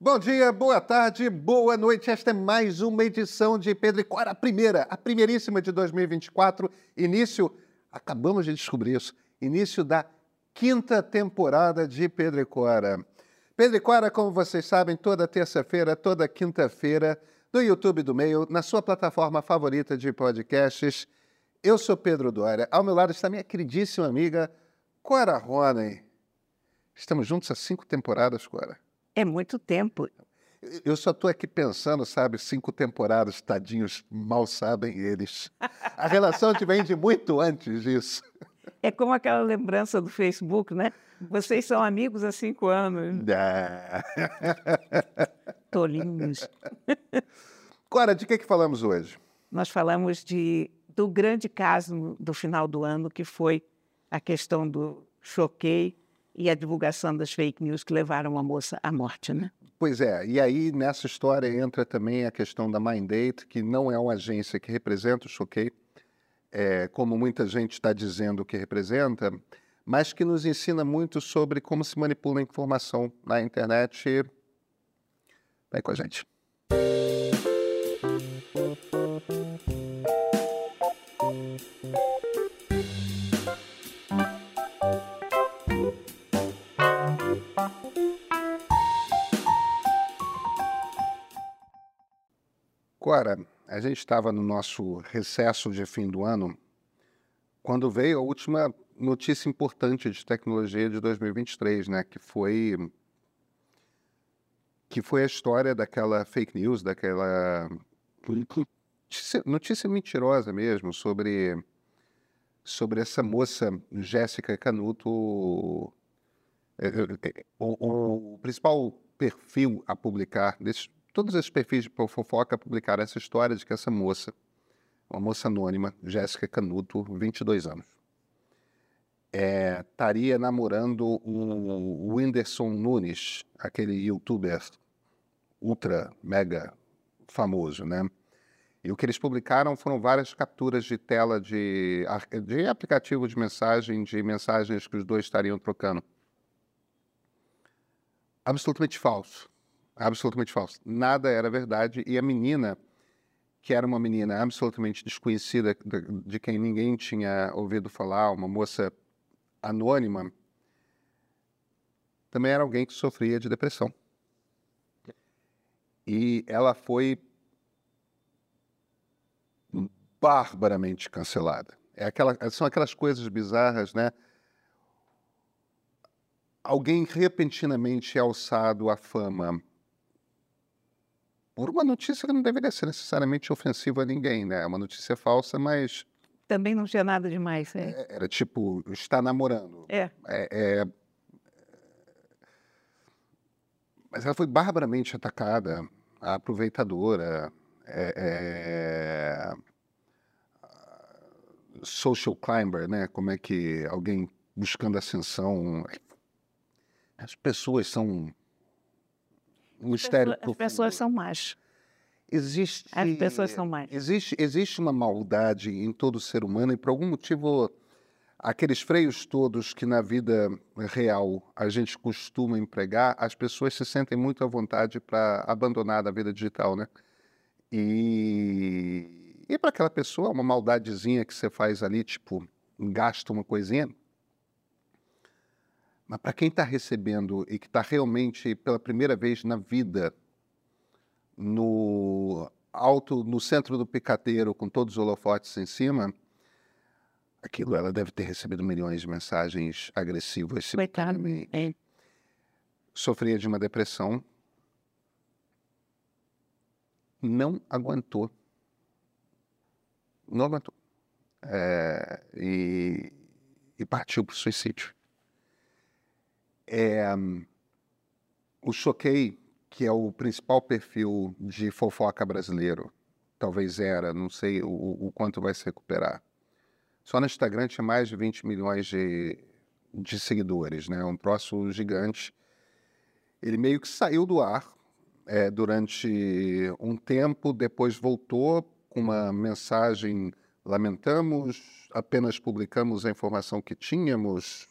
Bom dia, boa tarde, boa noite. Esta é mais uma edição de Pedro e Cora, a primeira, a primeiríssima de 2024. Início, acabamos de descobrir isso, início da quinta temporada de Pedro e Cora. Pedro e Cora, como vocês sabem, toda terça-feira, toda quinta-feira, no YouTube do Meio, na sua plataforma favorita de podcasts. Eu sou Pedro Dória. Ao meu lado está minha queridíssima amiga Cora Ronen. Estamos juntos há cinco temporadas, Cora. É muito tempo. Eu só estou aqui pensando, sabe, cinco temporadas, tadinhos, mal sabem eles. A relação te vem de muito antes disso. É como aquela lembrança do Facebook, né? Vocês são amigos há cinco anos. Ah. Tolinhos. Cora, de que, que falamos hoje? Nós falamos de, do grande caso do final do ano, que foi a questão do choquei e a divulgação das fake news que levaram a moça à morte, né? Pois é, e aí nessa história entra também a questão da Mindate, que não é uma agência que representa o Choquei, é, como muita gente está dizendo que representa, mas que nos ensina muito sobre como se manipula a informação na internet. Vem com a gente. Cora, a gente estava no nosso recesso de fim do ano quando veio a última notícia importante de tecnologia de 2023, né? Que foi que foi a história daquela fake news, daquela notícia, notícia mentirosa mesmo sobre sobre essa moça Jéssica Canuto. É, é, o, o principal perfil a publicar desses todos esses perfis de fofoca publicaram essa história de que essa moça, uma moça anônima, Jéssica Canuto, 22 anos, é, estaria namorando o Whindersson Nunes, aquele youtuber ultra, mega famoso, né? E o que eles publicaram foram várias capturas de tela de, de aplicativo de mensagem, de mensagens que os dois estariam trocando. Absolutamente falso absolutamente falso. Nada era verdade e a menina, que era uma menina absolutamente desconhecida, de, quem ninguém tinha ouvido falar, uma moça anônima, também era alguém que sofria de depressão. E ela foi barbaramente cancelada. É aquela, são aquelas coisas bizarras, né? Alguém repentinamente é alçado à fama por uma notícia que não deveria ser necessariamente ofensiva a ninguém, né? É uma notícia falsa, mas. Também não tinha nada demais, é. é era tipo, está namorando. É. é, é... Mas ela foi barbaramente atacada, a aproveitadora, é, é... social climber, né? Como é que alguém buscando ascensão. As pessoas são mistério As pessoas são más. Existe, As pessoas são más. Existe, existe uma maldade em todo ser humano e por algum motivo aqueles freios todos que na vida real a gente costuma empregar, as pessoas se sentem muito à vontade para abandonar a vida digital, né? E, e para aquela pessoa, uma maldadezinha que você faz ali, tipo, gasta uma coisinha, mas para quem está recebendo e que está realmente pela primeira vez na vida no alto, no centro do picadeiro, com todos os holofotes em cima, aquilo ela deve ter recebido milhões de mensagens agressivas. Coitado. É. Sofria de uma depressão. Não aguentou. Não aguentou. É, e, e partiu para o suicídio. É, o Choquei, que é o principal perfil de fofoca brasileiro, talvez era, não sei o, o quanto vai se recuperar. Só no Instagram tinha mais de 20 milhões de, de seguidores, né? Um troço gigante. Ele meio que saiu do ar é, durante um tempo, depois voltou com uma mensagem: lamentamos, apenas publicamos a informação que tínhamos,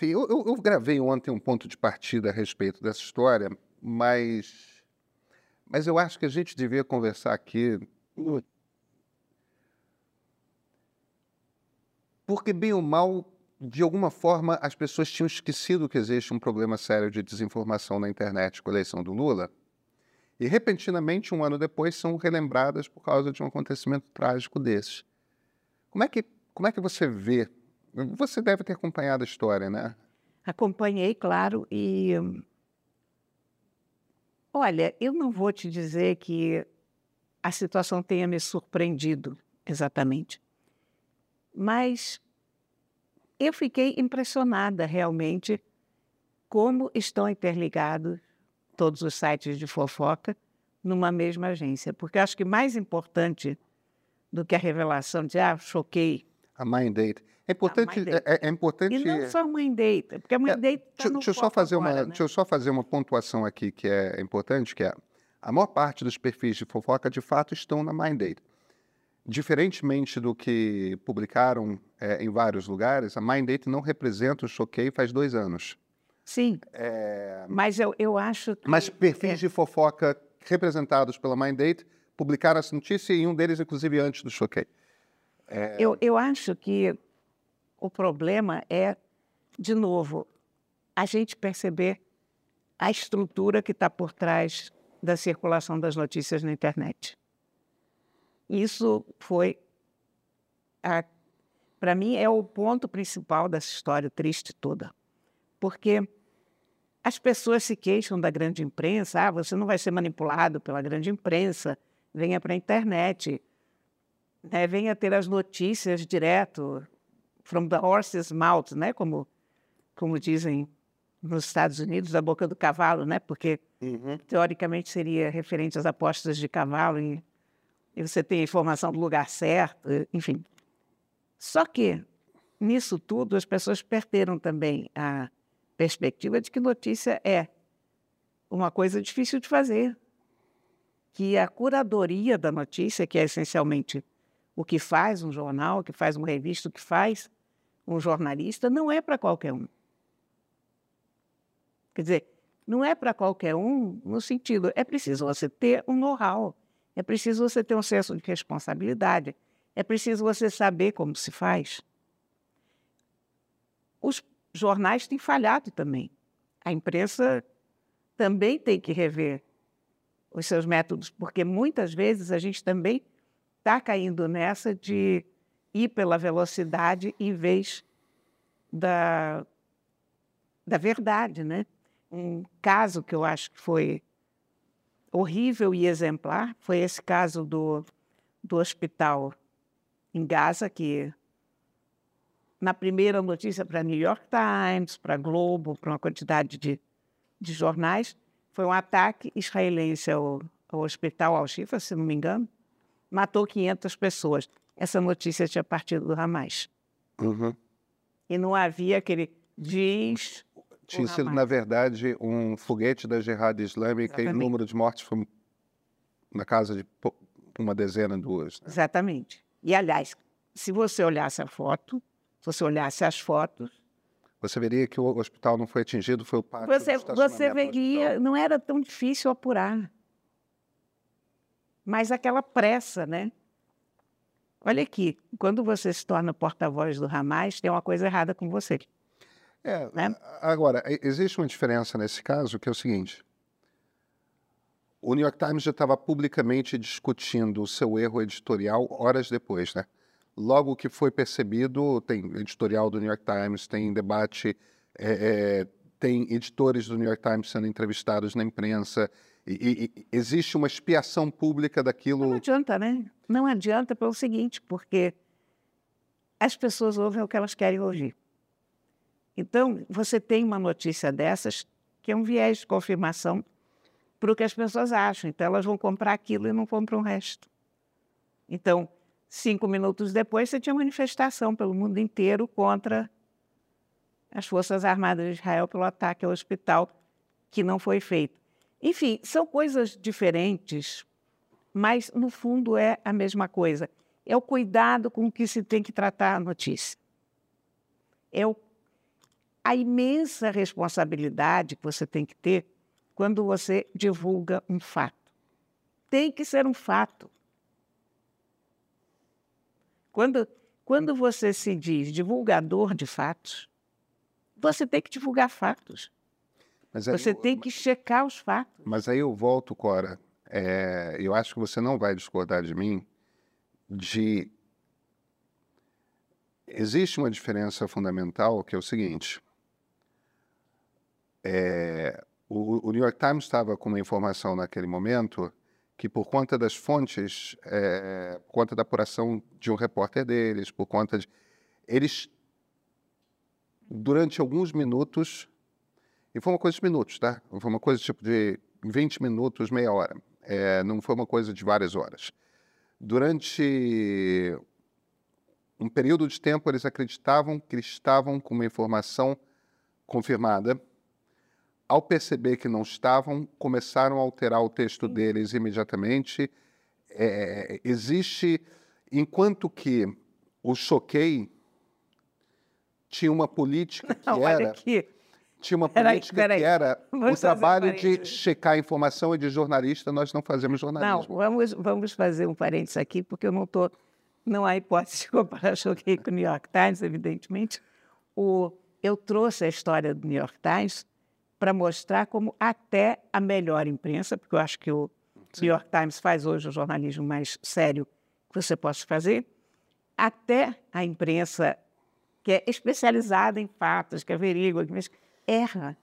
Enfim, eu, eu, eu gravei ontem um ponto de partida a respeito dessa história, mas, mas eu acho que a gente devia conversar aqui. Porque, bem ou mal, de alguma forma, as pessoas tinham esquecido que existe um problema sério de desinformação na internet com a eleição do Lula. E, repentinamente, um ano depois, são relembradas por causa de um acontecimento trágico desses. Como é que, como é que você vê? Você deve ter acompanhado a história, né? Acompanhei, claro, e. Olha, eu não vou te dizer que a situação tenha me surpreendido exatamente, mas eu fiquei impressionada realmente como estão interligados todos os sites de fofoca numa mesma agência, porque acho que mais importante do que a revelação de ah, choquei. A Mind Date. É importante, Date. é, é importante. E não só a Mind Date, porque a Mind É, Date tá Deixa, deixa eu só fazer agora, uma, né? deixa eu só fazer uma pontuação aqui que é importante, que é a maior parte dos perfis de fofoca de fato estão na Mind Date. Diferentemente do que publicaram é, em vários lugares, a Mind Date não representa o choquei faz dois anos. Sim, É, mas eu, eu acho que... mas perfis é, de fofoca representados pela Mind Date publicaram essa notícia e um deles, inclusive, antes do choquei. Eu, eu acho que o problema é, de novo, a gente perceber a estrutura que está por trás da circulação das notícias na internet. Isso foi, para mim, é o ponto principal dessa história triste toda. Porque as pessoas se queixam da grande imprensa, ah, você não vai ser manipulado pela grande imprensa, venha para a internet, né, venha ter as notícias direto, from the horse's mouth, né, como, como dizem nos Estados Unidos, da boca do cavalo, né, porque teoricamente seria referente às apostas de cavalo e, e você tem a informação do lugar certo, enfim. Só que nisso tudo as pessoas perderam também a perspectiva de que notícia é uma coisa difícil de fazer, que a curadoria da notícia, que é essencialmente o que faz um jornal, o que faz uma revista, o que faz um jornalista, não é para qualquer um. Quer dizer, não é para qualquer um no sentido, é preciso você ter um know-how, é preciso você ter um senso de responsabilidade, é preciso você saber como se faz. Os jornais têm falhado também. A imprensa também tem que rever os seus métodos, porque muitas vezes a gente também está caindo nessa de ir pela velocidade em vez da, da verdade, né? Um caso que eu acho que foi horrível e exemplar foi esse caso do, do hospital em Gaza, que na primeira notícia para New York Times, para Globo, para uma quantidade de, de jornais, foi um ataque israelense ao, ao hospital Al-Shifa, se não me engano, matou 500 pessoas. Essa notícia tinha partido do Hamas. Uhum. E não havia aquele diz Tinha sido, Hamas. na verdade, um foguete da Jihad Islâmica e o Exatamente. número de mortes foi na casa de uma dezena, duas. né? Exatamente. E, aliás, se você olhasse a foto, se você olhasse as fotos, Você veria que o hospital não foi atingido, foi o pátio você, você veria, não era tão difícil apurar. Mas aquela pressa, né? Olha aqui, quando você se torna porta-voz do Hamas, tem uma coisa errada com você. É, né? Agora, existe uma diferença nesse caso, que é o seguinte. O New York Times já estava publicamente discutindo o seu erro editorial horas depois, né? Logo que foi percebido, tem editorial do New York Times, tem debate, é, é, tem editores do New York Times sendo entrevistados na imprensa, e, e- existe uma expiação pública Não daquilo. adianta, né? Não adianta pelo seguinte, porque as pessoas ouvem o que elas querem ouvir. Então, você tem uma notícia dessas que é um viés de confirmação para o que as pessoas acham. Então, elas vão comprar aquilo e não compram o resto. Então, cinco minutos depois, você tinha manifestação pelo mundo inteiro contra as Forças Armadas de Israel pelo ataque ao hospital, que não foi feito. Enfim, são coisas diferentes, mas no fundo é a mesma coisa. É o cuidado com que se tem que tratar a notícia. É o, a imensa responsabilidade que você tem que ter quando você divulga um fato. Tem que ser um fato. Quando, quando você se diz divulgador de fatos, você tem que divulgar fatos. Você eu, tem que checar os fatos. Mas aí eu volto, Cora. É, eu acho que você não vai discordar de mim de existe uma diferença fundamental que é o seguinte é, o, o, New York Times estava com uma informação naquele momento que por conta das fontes é, por conta da apuração de um repórter deles por conta de eles durante alguns minutos e foi uma coisa de minutos tá? Foi uma coisa tipo de 20 minutos meia hora. É, não foi uma coisa de várias horas. Durante um período de tempo, eles acreditavam que estavam com uma informação confirmada. Ao perceber que não estavam, começaram a alterar o texto deles imediatamente. É, existe, enquanto que o Choquei tinha uma política que não, era tinha uma política peraí, peraí. que era vamos o trabalho um de checar a informação e de jornalista, nós não fazemos jornalismo. Não, vamos, vamos fazer um parênteses aqui, porque eu não estou. Não há hipótese de comparar Choquei com o New York Times, evidentemente. O, eu trouxe a história do New York Times para mostrar como até a melhor imprensa, porque eu acho que o Sim. New York Times faz hoje o jornalismo mais sério que você possa fazer, até a imprensa que é especializada em fatos, que averigua, que erra.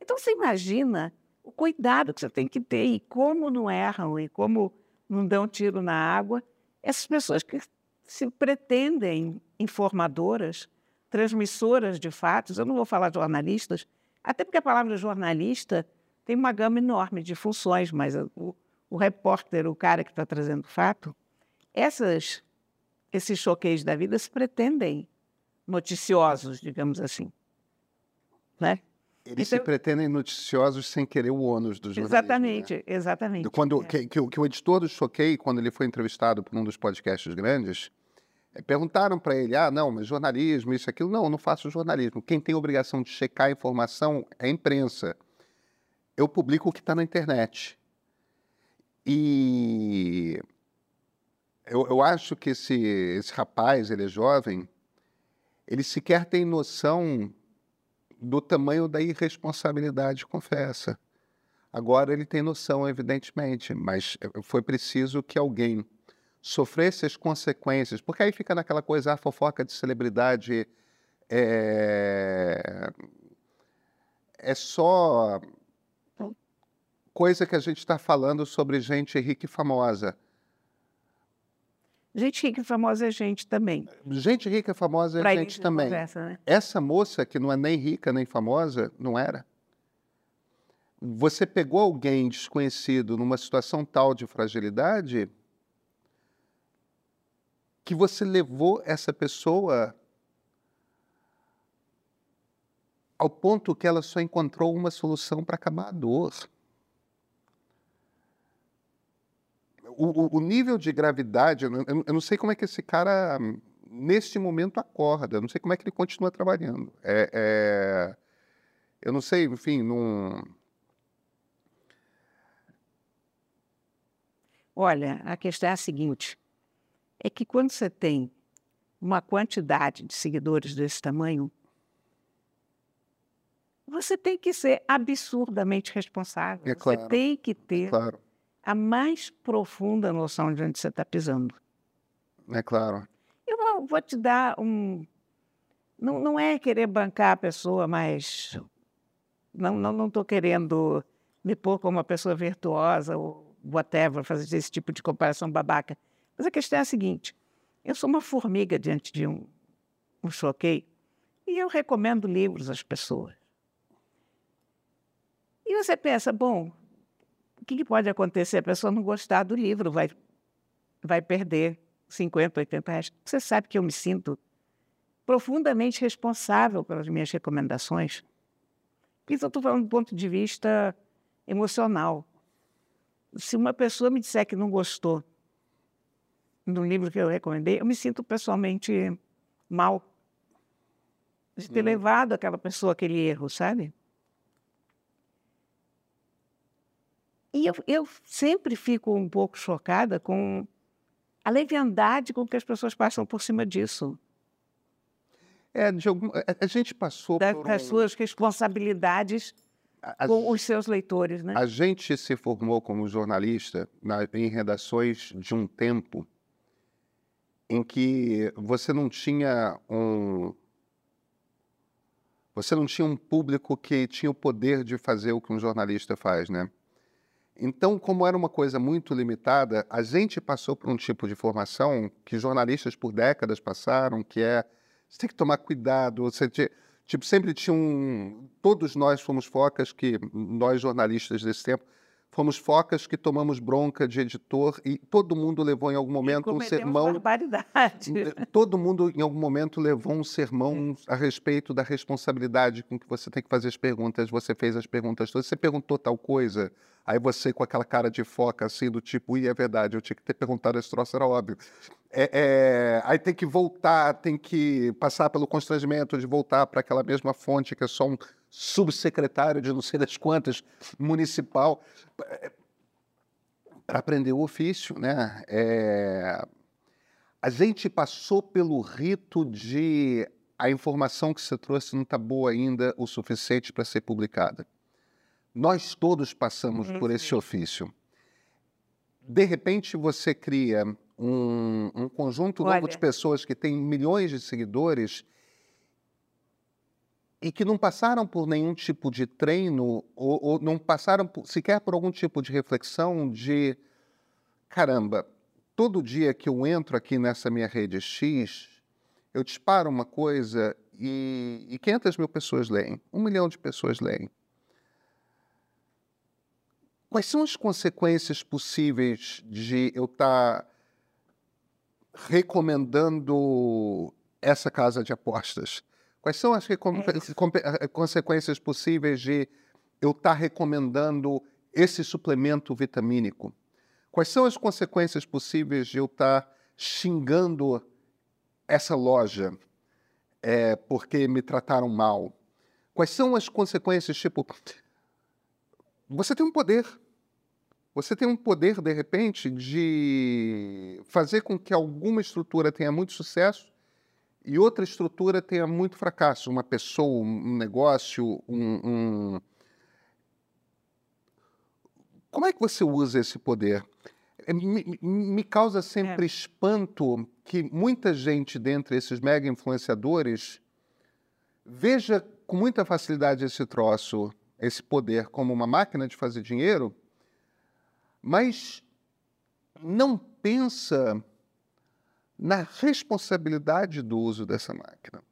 Então você imagina o cuidado que você tem que ter e como não erram e como não dão tiro na água essas pessoas que se pretendem informadoras, transmissoras de fatos. Eu não vou falar jornalistas, até porque a palavra jornalista tem uma gama enorme de funções, mas o, o repórter, o cara que está trazendo fato, essas, esses choqueios da vida se pretendem noticiosos, digamos assim. Né? Eles então, se pretendem noticiosos sem querer o ônus do jornalismo. Exatamente, né? exatamente. Quando, é. que, que, que, o editor do Choquei, quando ele foi entrevistado por um dos podcasts grandes, eh, perguntaram para ele, ah, não, mas jornalismo, isso, aquilo. Não, eu não faço jornalismo. Quem tem a obrigação de checar a informação é a imprensa. Eu publico o que está na internet. E eu, eu acho que esse, esse rapaz, ele é jovem, ele sequer tem noção do tamanho da irresponsabilidade, confessa. Agora ele tem noção, evidentemente, mas eh, foi preciso que alguém sofresse as consequências, porque aí fica naquela coisa, a fofoca de celebridade é, é só coisa que a gente está falando sobre gente rica e famosa. Gente rica e famosa é gente também. Gente rica e famosa é pra gente também. Conversa, né? Essa moça, que não é nem rica nem famosa, não era. Você pegou alguém desconhecido numa situação tal de fragilidade que você levou essa pessoa ao ponto que ela só encontrou uma solução para acabar a dor. O, o, nível de gravidade, eu, eu, não sei como é que esse cara, neste momento, acorda, eu não sei como é que ele continua trabalhando. É, é, eu não sei, enfim, não. Olha, a questão é a seguinte: é que quando você tem uma quantidade de seguidores desse tamanho, você tem que ser absurdamente responsável. É claro, você tem que ter é claro a mais profunda noção de onde você está pisando. É claro. Eu vou te dar um. Não, não é querer bancar a pessoa, mas. Não estou não, não querendo me pôr como uma pessoa virtuosa ou whatever, fazer esse tipo de comparação babaca. Mas a questão é a seguinte: eu sou uma formiga diante de um, um choquei e eu recomendo livros às pessoas. E você pensa, bom, que, que pode acontecer? A pessoa não gostar do livro, vai, vai perder 50, 80 reais. Você sabe que eu me sinto profundamente responsável pelas minhas recomendações. Isso eu estou falando do ponto de vista emocional. Se uma pessoa me disser que não gostou do livro que eu recomendei, eu me sinto pessoalmente mal. de ter uhum. levado aquela pessoa aquele erro, sabe? E eu, eu sempre fico um pouco chocada com a leviandade com que as pessoas passam por cima disso. É, de algum, a, a gente passou da, por das um... suas responsabilidades a, com os seus leitores, né? A gente se formou como jornalista na, em redações de um tempo em que você não tinha um você não tinha um público que tinha o poder de fazer o que um jornalista faz, né? Então, como era uma coisa muito limitada, a gente passou por um tipo de formação que jornalistas por décadas passaram, que é você tem que tomar cuidado, você te, tipo sempre tinha um, todos nós fomos focas que nós jornalistas desse tempo fomos focas que tomamos bronca de editor e todo mundo levou em algum momento um sermão. Barbaridade. Todo mundo em algum momento levou um sermão a respeito da responsabilidade com que você tem que fazer as perguntas. Você fez as perguntas todas. Você perguntou tal coisa, aí você com aquela cara de foca assim do tipo, e é verdade, eu tinha que ter perguntado esse troço, era óbvio. É, é, aí tem que voltar, tem que passar pelo constrangimento de voltar para aquela mesma fonte que é só um subsecretário de não sei das quantas, municipal, para aprender o ofício. Né? É... A gente passou pelo rito de a informação que você trouxe não está boa ainda o suficiente para ser publicada. Nós todos passamos uhum. por esse ofício. De repente, você cria um, um conjunto Olha. novo de pessoas que tem milhões de seguidores e que não passaram por nenhum tipo de treino ou, ou não passaram por, sequer por algum tipo de reflexão de caramba, todo dia que eu entro aqui nessa minha rede X, eu disparo uma coisa e, e 500 mil pessoas leem, um milhão de pessoas leem. Quais são as consequências possíveis de eu estar tá recomendando essa casa de apostas? Quais são as é consequências possíveis de eu estar tá recomendando esse suplemento vitamínico? Quais são as consequências possíveis de eu estar tá xingando essa loja é, porque me trataram mal? Quais são as consequências, tipo, você tem um poder. Você tem um poder, de repente, de fazer com que alguma estrutura tenha muito sucesso e outra estrutura tenha muito fracasso, uma pessoa, um negócio, um, um... Como é que você usa esse poder? É, me, me causa sempre é. espanto que muita gente dentre esses mega influenciadores veja com muita facilidade esse troço, esse poder como uma máquina de fazer dinheiro, mas não pensa na responsabilidade do uso dessa máquina.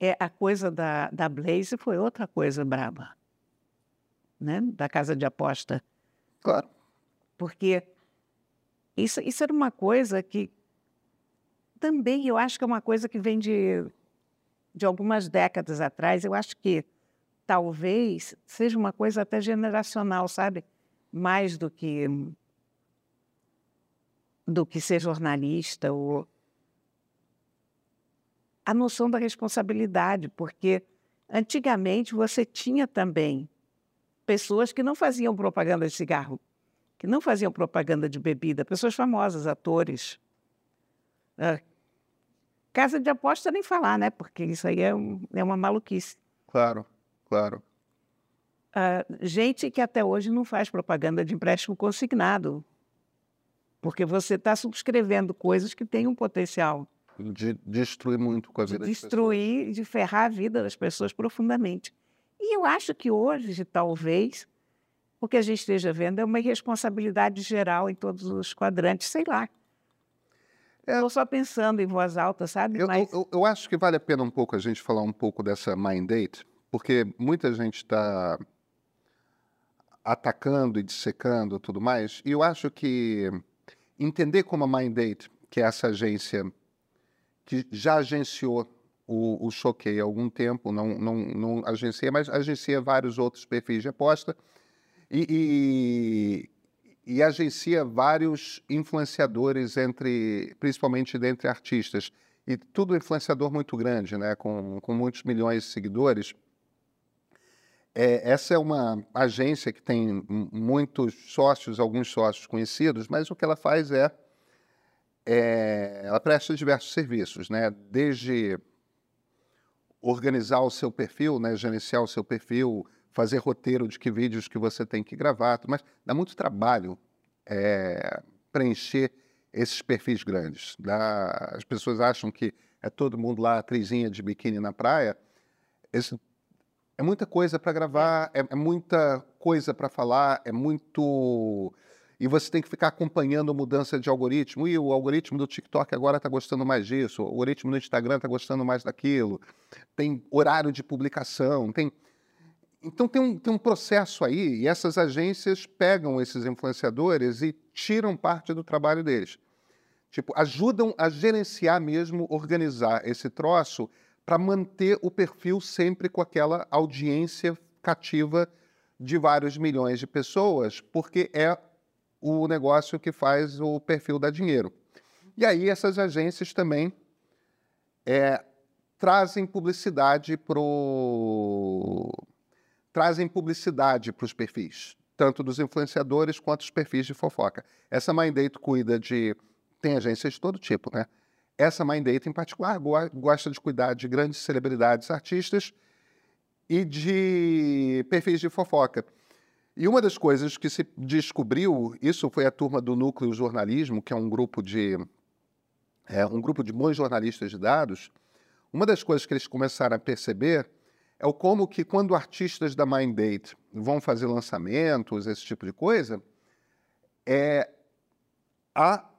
É, a coisa da, da Blaze foi outra coisa braba, né? da casa de aposta. Claro. Porque isso, isso era uma coisa que também eu acho que é uma coisa que vem de, de algumas décadas atrás. Eu acho que talvez seja uma coisa até generacional, sabe? Mais do que do que ser jornalista ou a noção da responsabilidade, porque antigamente você tinha também pessoas que não faziam propaganda de cigarro, que não faziam propaganda de bebida, pessoas famosas, atores. Uh, casa de aposta nem falar, né? Porque isso aí é, um, é uma maluquice. Claro, claro. Uh, gente que até hoje não faz propaganda de empréstimo consignado. Porque você está subscrevendo coisas que têm um potencial. De destruir muito com a vida de destruir, e de ferrar a vida das pessoas profundamente. E eu acho que hoje, talvez, o que a gente esteja vendo é uma irresponsabilidade geral em todos os quadrantes, sei lá. Estou é, só pensando em voz alta, sabe? Eu, Mas... eu, eu, acho que vale a pena um pouco a gente falar um pouco dessa mind date, porque muita gente está atacando e dissecando tudo mais, e eu acho que entender como a Mindate, que é essa agência que já agenciou o, o Choquei há algum tempo, não, não, não agencia, mas agencia vários outros perfis de aposta e, e, e agencia vários influenciadores, entre, principalmente dentre artistas. e tudo influenciador muito grande, né? com, com muitos milhões de seguidores. É, essa é uma agência que tem muitos sócios, alguns sócios conhecidos, mas o que ela faz é, é ela presta diversos serviços, né? desde organizar o seu perfil, né? gerenciar o seu perfil, fazer roteiro de que vídeos que você tem que gravar, mas dá muito trabalho é, preencher esses perfis grandes. Dá, as pessoas acham que é todo mundo lá, atrizinha de biquíni na praia. Esse, é muita coisa para gravar, é, é, muita coisa para falar, é muito. E você tem que ficar acompanhando a mudança de algoritmo. E o algoritmo do TikTok agora está gostando mais disso, o algoritmo do Instagram está gostando mais daquilo. Tem horário de publicação, tem então tem um, tem um processo aí, e essas agências pegam esses influenciadores e tiram parte do trabalho deles. Tipo, ajudam a gerenciar mesmo, organizar esse troço para manter o perfil sempre com aquela audiência cativa de vários milhões de pessoas, porque é o negócio que faz o perfil dar dinheiro. E aí essas agências também é, trazem publicidade para trazem publicidade para os perfis, tanto dos influenciadores quanto os perfis de fofoca. Essa Mindate cuida de. Tem agências de todo tipo, né? Essa Mindate, em particular, gosta de cuidar de grandes celebridades, artistas e de perfis de fofoca. E uma das coisas que se descobriu, isso foi a turma do Núcleo Jornalismo, que é um grupo de é, um grupo de bons jornalistas de dados. Uma das coisas que eles começaram a perceber é o como que quando artistas da Mind Date vão fazer lançamentos, esse tipo de coisa, é há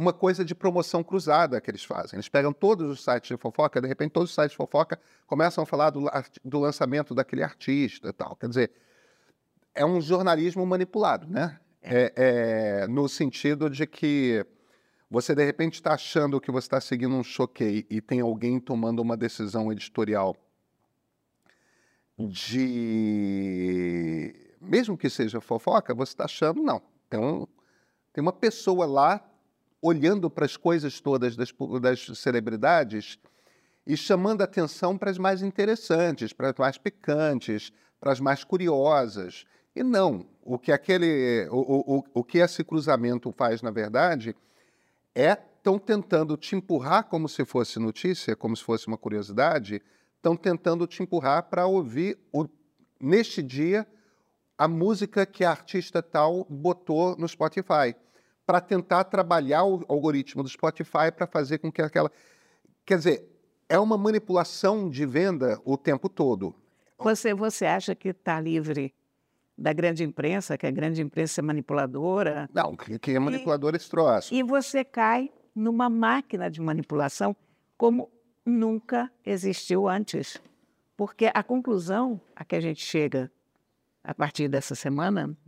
uma coisa de promoção cruzada que eles fazem. Eles pegam todos os sites de fofoca, de repente todos os sites de fofoca começam a falar do, do lançamento daquele artista e tal. Quer dizer, é um jornalismo manipulado, né? É, é, no sentido de que você de repente está achando que você está seguindo um choquei e tem alguém tomando uma decisão editorial de. Mesmo que seja fofoca, você está achando, não. Tem, um, tem uma pessoa lá olhando para as coisas todas das, das celebridades e chamando atenção para as mais interessantes, para as mais picantes, para as mais curiosas. E não, o que aquele, o, o, o que esse cruzamento faz, na verdade, é estão tentando te empurrar como se fosse notícia, como se fosse uma curiosidade, estão tentando te empurrar para ouvir, o, neste dia, a música que a artista tal botou no Spotify, para tentar trabalhar o algoritmo do Spotify para fazer com que aquela. Quer dizer, é uma manipulação de venda o tempo todo. Você, você acha que está livre da grande imprensa, que a grande imprensa é manipuladora? Não, que é manipuladora esse troço. E você cai numa máquina de manipulação como nunca existiu antes. Porque a conclusão a que a gente chega a partir dessa semana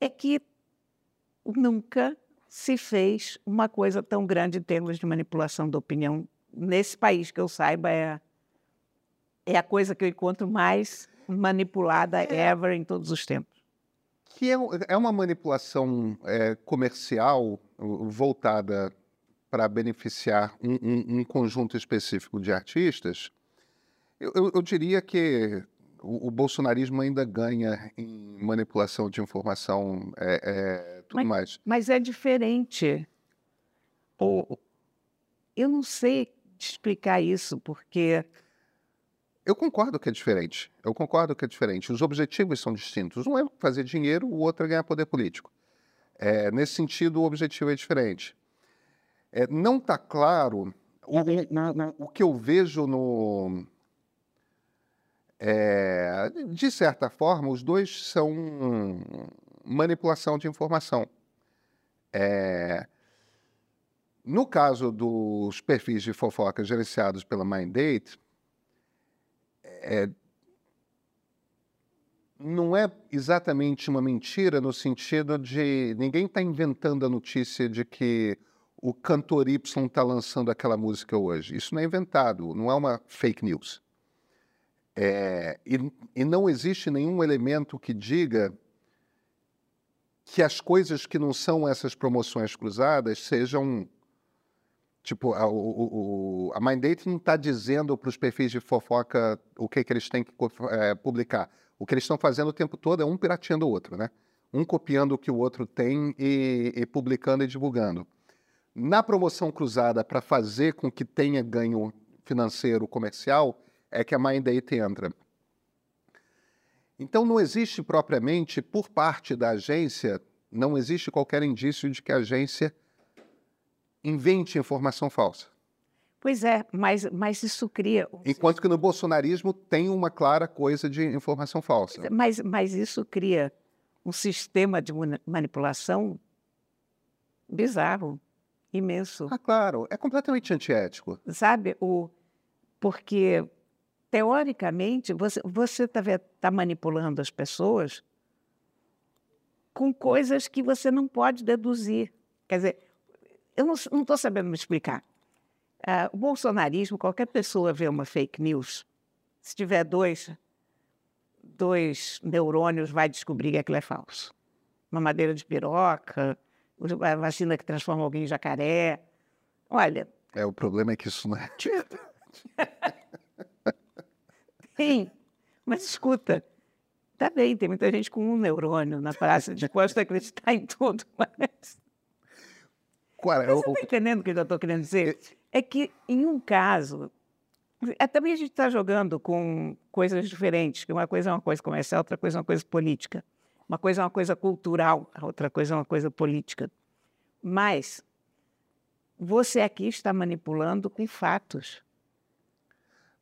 é que nunca se fez uma coisa tão grande em termos de manipulação da opinião nesse país, que eu saiba, é, é a coisa que eu encontro mais manipulada é. ever em todos os tempos. Que é, é uma manipulação é, comercial voltada para beneficiar um, um, um, conjunto específico de artistas, eu, eu, eu diria que o, o, bolsonarismo ainda ganha em manipulação de informação, é, é, tudo mas, mais. Mas é diferente. Ou, eu não sei explicar isso, porque. Eu concordo que é diferente. Eu concordo que é diferente. Os objetivos são distintos. Um é fazer dinheiro, o outro é ganhar poder político. É, nesse sentido, o objetivo é diferente. É, não está claro o, o, que eu vejo no. É, de certa forma, os dois são manipulação de informação. É, no caso dos perfis de fofoca gerenciados pela Minddate, é, não é exatamente uma mentira no sentido de ninguém está inventando a notícia de que o cantor Y está lançando aquela música hoje. Isso não é inventado, não é uma fake news. É, e, e não existe nenhum elemento que diga que as coisas que não são essas promoções cruzadas sejam Tipo, a, a Mindate não está dizendo para os perfis de fofoca o que, que eles têm que é, publicar. O que eles estão fazendo o tempo todo é um pirateando o outro, né? Um copiando o que o outro tem e, e publicando e divulgando. Na promoção cruzada, para fazer com que tenha ganho financeiro comercial, é que a Mindate entra. Então, não existe propriamente, por parte da agência, não existe qualquer indício de que a agência invente informação falsa. Pois é, mas, mas isso cria. Enquanto que no bolsonarismo tem uma clara coisa de informação falsa. Mas, mas isso cria um sistema de manipulação bizarro, imenso. Ah, claro, é completamente antiético. Sabe, o, porque, teoricamente, você está tá manipulando as pessoas com coisas que você não pode deduzir. Quer dizer, eu não estou sabendo me explicar. Uh, o bolsonarismo, qualquer pessoa vê uma fake news, se tiver dois, dois neurônios, vai descobrir que aquilo é falso. Uma madeira de piroca, a vacina que transforma alguém em jacaré. Olha. É, o problema é que isso não é. Sim, mas escuta, tá bem, tem muita gente com um neurônio na praça disposta a acreditar em tudo, mas Cara, eu, Você está entendendo o que eu estou querendo dizer? É que, em um caso, é, também a gente está jogando com coisas diferentes, que uma coisa é uma coisa comercial, outra coisa é uma coisa política. Uma coisa é uma coisa cultural, a outra coisa é uma coisa política. Mas você aqui está manipulando com fatos.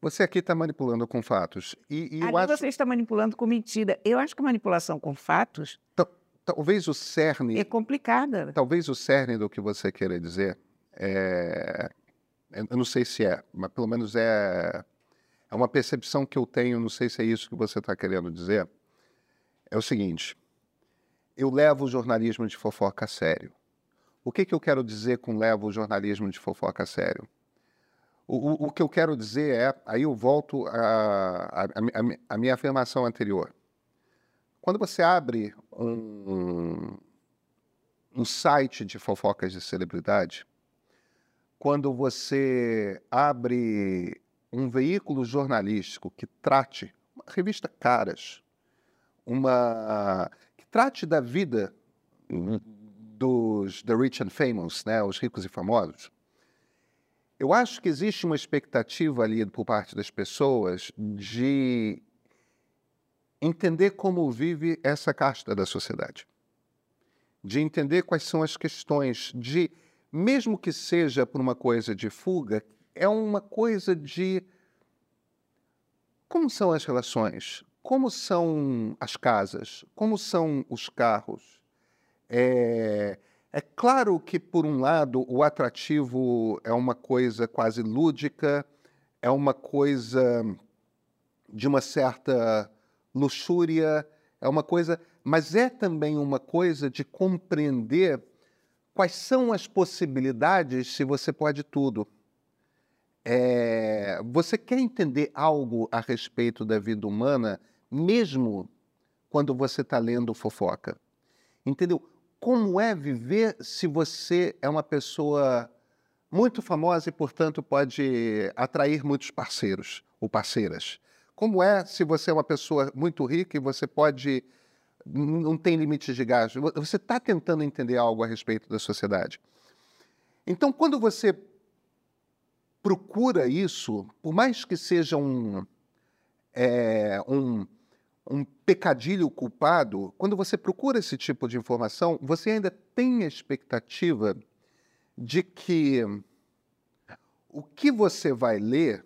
Você aqui está manipulando com fatos. E, e eu acho... você está manipulando com mentira. Eu acho que a manipulação com fatos então, talvez o cerne. É complicada. Talvez o cerne do que você queira dizer é. Eu não sei se é, mas pelo menos é, é uma percepção que eu tenho, não sei se é isso que você está querendo dizer. É o seguinte: eu levo o jornalismo de fofoca a sério. O que, que eu quero dizer com levo o jornalismo de fofoca a sério? O, o, que eu quero dizer é, aí eu volto à a, a, minha afirmação anterior. Quando você abre um, um site de fofocas de celebridade, quando você abre um veículo jornalístico que trate, uma revista Caras, uma que trate da vida dos the rich and famous, né, os ricos e famosos, eu acho que existe uma expectativa ali por parte das pessoas de entender como vive essa casta da sociedade, de entender quais são as questões, de, mesmo que seja por uma coisa de fuga, é uma coisa de como são as relações, como são as casas, como são os carros. É, é claro que, por um lado, o atrativo é uma coisa quase lúdica, é uma coisa de uma certa luxúria, é uma coisa, mas é também uma coisa de compreender quais são as possibilidades se você pode tudo. É, você quer entender algo a respeito da vida humana, mesmo quando você está lendo fofoca? Entendeu? Como é viver se você é uma pessoa muito famosa e, portanto, pode atrair muitos parceiros ou parceiras? Como é se você é uma pessoa muito rica e você pode. não tem limites de gasto? Você está tentando entender algo a respeito da sociedade. Então, quando você procura isso, por mais que seja um, é, um, um pecadilho culpado, quando você procura esse tipo de informação, você ainda tem a expectativa de que o que você vai ler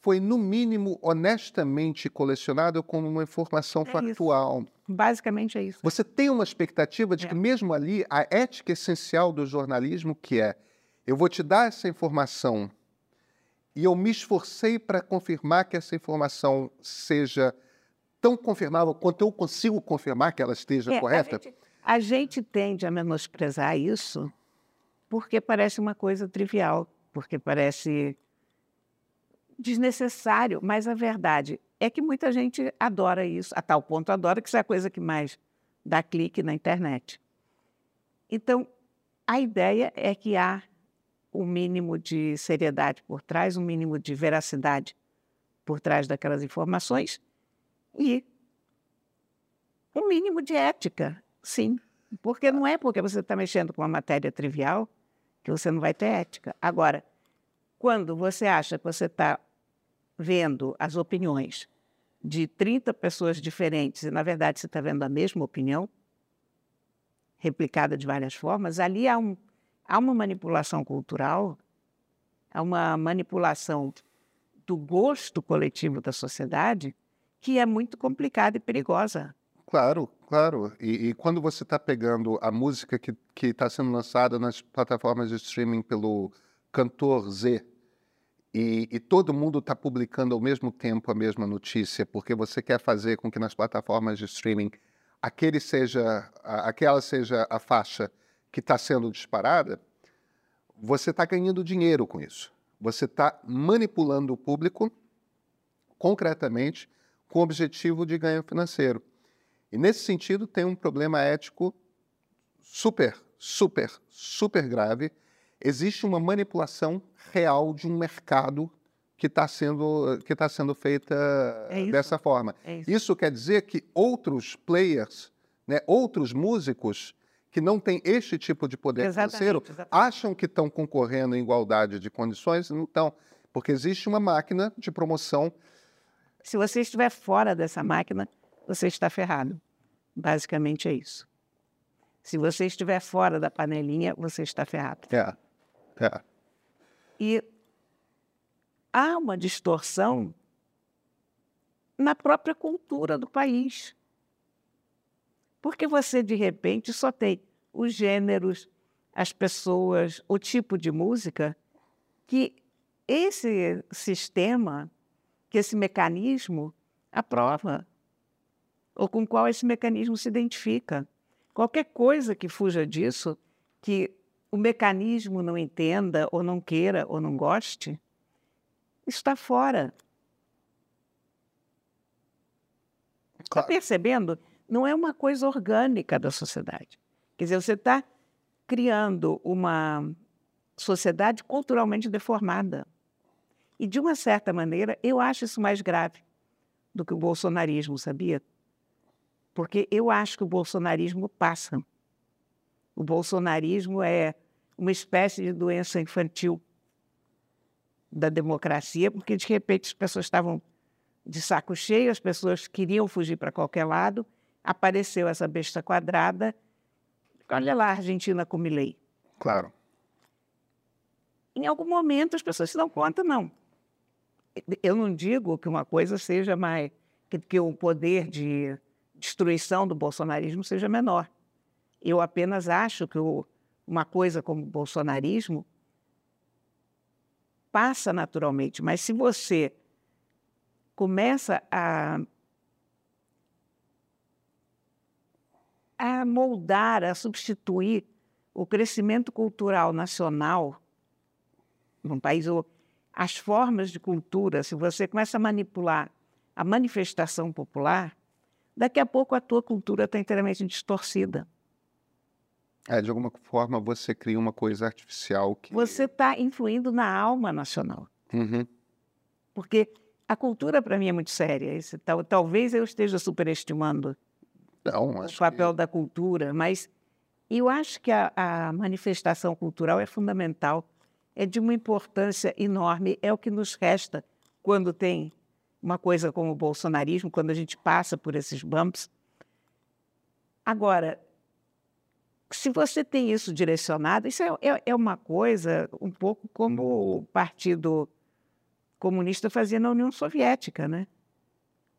foi, no mínimo, honestamente colecionado como uma informação é factual. Isso. Basicamente é isso. Você tem uma expectativa de é. que, mesmo ali, a ética essencial do jornalismo, que é eu vou te dar essa informação e eu me esforcei para confirmar que essa informação seja tão confirmável quanto eu consigo confirmar que ela esteja é, correta. A gente, a gente tende a menosprezar isso porque parece uma coisa trivial, porque parece desnecessário, mas a verdade é que muita gente adora isso, a tal ponto adora que isso é a coisa que mais dá clique na internet. Então, a ideia é que há um mínimo de seriedade por trás, um mínimo de veracidade por trás daquelas informações e um mínimo de ética, sim. Porque não é porque você está mexendo com uma matéria trivial que você não vai ter ética. Agora, quando você acha que você está vendo as opiniões de 30 pessoas diferentes e, na verdade, você está vendo a mesma opinião, replicada de várias formas, ali há, um, há uma manipulação cultural, há uma manipulação do gosto coletivo da sociedade que é muito complicada e perigosa. Claro, claro. E, e quando você está pegando a música que está sendo lançada nas plataformas de streaming pelo cantor Z, e, e todo mundo está publicando ao mesmo tempo a mesma notícia, porque você quer fazer com que nas plataformas de streaming aquele seja, aquela seja a faixa que está sendo disparada, você está ganhando dinheiro com isso. Você está manipulando o público concretamente com o objetivo de ganho financeiro. E nesse sentido tem um problema ético super, super, super grave. Existe uma manipulação real de um mercado que está sendo, que tá sendo feita é dessa forma. É isso. isso. quer dizer que outros players, né, outros músicos que não têm este tipo de poder exatamente, financeiro, exatamente. acham que estão concorrendo em igualdade de condições, não estão, porque existe uma máquina de promoção. Se você estiver fora dessa máquina, você está ferrado. Basicamente é isso. Se você estiver fora da panelinha, você está ferrado. É. é. E há uma distorção na própria cultura do país. Porque você, de repente, só tem os gêneros, as pessoas, o tipo de música que esse sistema, que esse mecanismo aprova ou com qual esse mecanismo se identifica. Qualquer coisa que fuja disso, que o mecanismo não entenda, ou não queira, ou não goste, está fora. Está percebendo? Não é uma coisa orgânica da sociedade. Quer dizer, você está criando uma sociedade culturalmente deformada. E, de uma certa maneira, eu acho isso mais grave do que o bolsonarismo, sabia? Porque eu acho que o bolsonarismo passa. O bolsonarismo é uma espécie de doença infantil da democracia, porque de repente as pessoas estavam de saco cheio, as pessoas queriam fugir para qualquer lado, apareceu essa besta quadrada. Olha lá a Argentina com Milei. Claro. Em algum momento as pessoas se dão conta, não. Eu não digo que uma coisa seja mais que, que o poder de destruição do bolsonarismo seja menor. Eu apenas acho que o, uma coisa como o bolsonarismo passa naturalmente, mas se você começa a, a moldar, a substituir o crescimento cultural nacional num país, ou as formas de cultura, se você começa a manipular a manifestação popular, daqui a pouco a tua cultura está inteiramente distorcida. É, de alguma forma você cria uma coisa artificial que. Você está influindo na alma nacional. Uhum. Porque a cultura, para mim, é muito séria. Esse, tal, talvez eu esteja superestimando Não, o papel que... da cultura, mas eu acho que a, a manifestação cultural é fundamental, é de uma importância enorme, é o que nos resta quando tem uma coisa como o bolsonarismo, quando a gente passa por esses bumps. Agora, se você tem isso direcionado, isso é, é, é, uma coisa um pouco como o Partido Comunista fazia na União Soviética, né?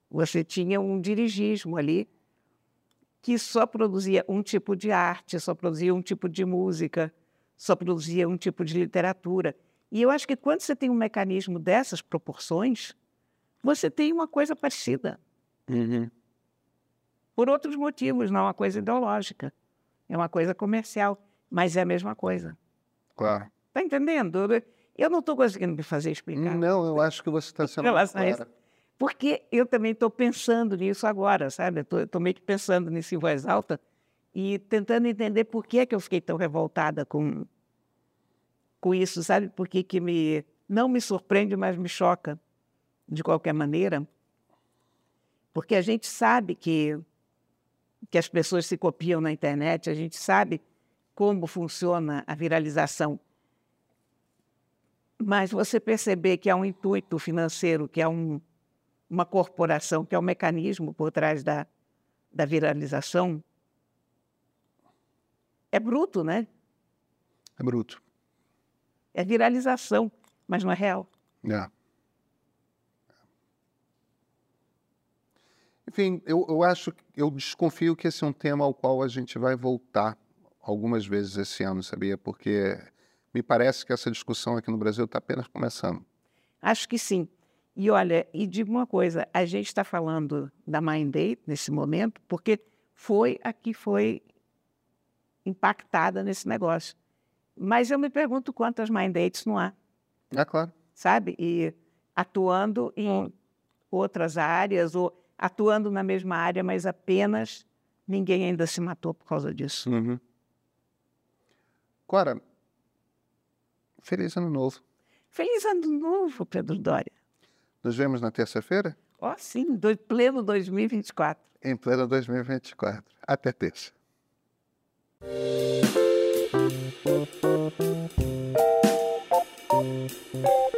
Você tinha um dirigismo ali que só produzia um tipo de arte, só produzia um tipo de música, só produzia um tipo de literatura. E eu acho que quando você tem um mecanismo dessas proporções, você tem uma coisa parecida. Uhum. Por outros motivos, não é uma coisa ideológica. É uma coisa comercial, mas é a mesma coisa. Claro. Está entendendo? Eu não estou conseguindo me fazer explicar. Não, eu acho que você está sendo clara. Porque eu também estou pensando nisso agora, sabe? Estou meio que pensando nisso em voz alta e tentando entender por que, é que eu fiquei tão revoltada com, com isso, sabe por que, que me, não me surpreende, mas me choca de qualquer maneira? Porque a gente sabe que, que as pessoas se copiam na internet, a gente sabe como funciona a viralização. Mas você perceber que há um intuito financeiro, que há um, uma corporação, que é um mecanismo por trás da, da viralização, é bruto, né? É bruto. É viralização, mas não é real. É. Enfim, eu, eu acho, eu desconfio que esse é um tema ao qual a gente vai voltar algumas vezes esse ano, sabia? Porque me parece que essa discussão aqui no Brasil está apenas começando. Acho que sim. E olha, e digo uma coisa, a gente está falando da Mind Day nesse momento porque foi a que foi impactada nesse negócio. Mas eu me pergunto quantas Mind Dates não há. É claro. Sabe? E atuando em outras áreas ou atuando na mesma área, mas apenas ninguém ainda se matou por causa disso. Uhum. Cora, feliz ano novo. Feliz ano novo, Pedro Dória. Nos vemos na terça-feira? Ó, oh, sim, do, pleno 2024. Em pleno 2024. Até terça. Thank you.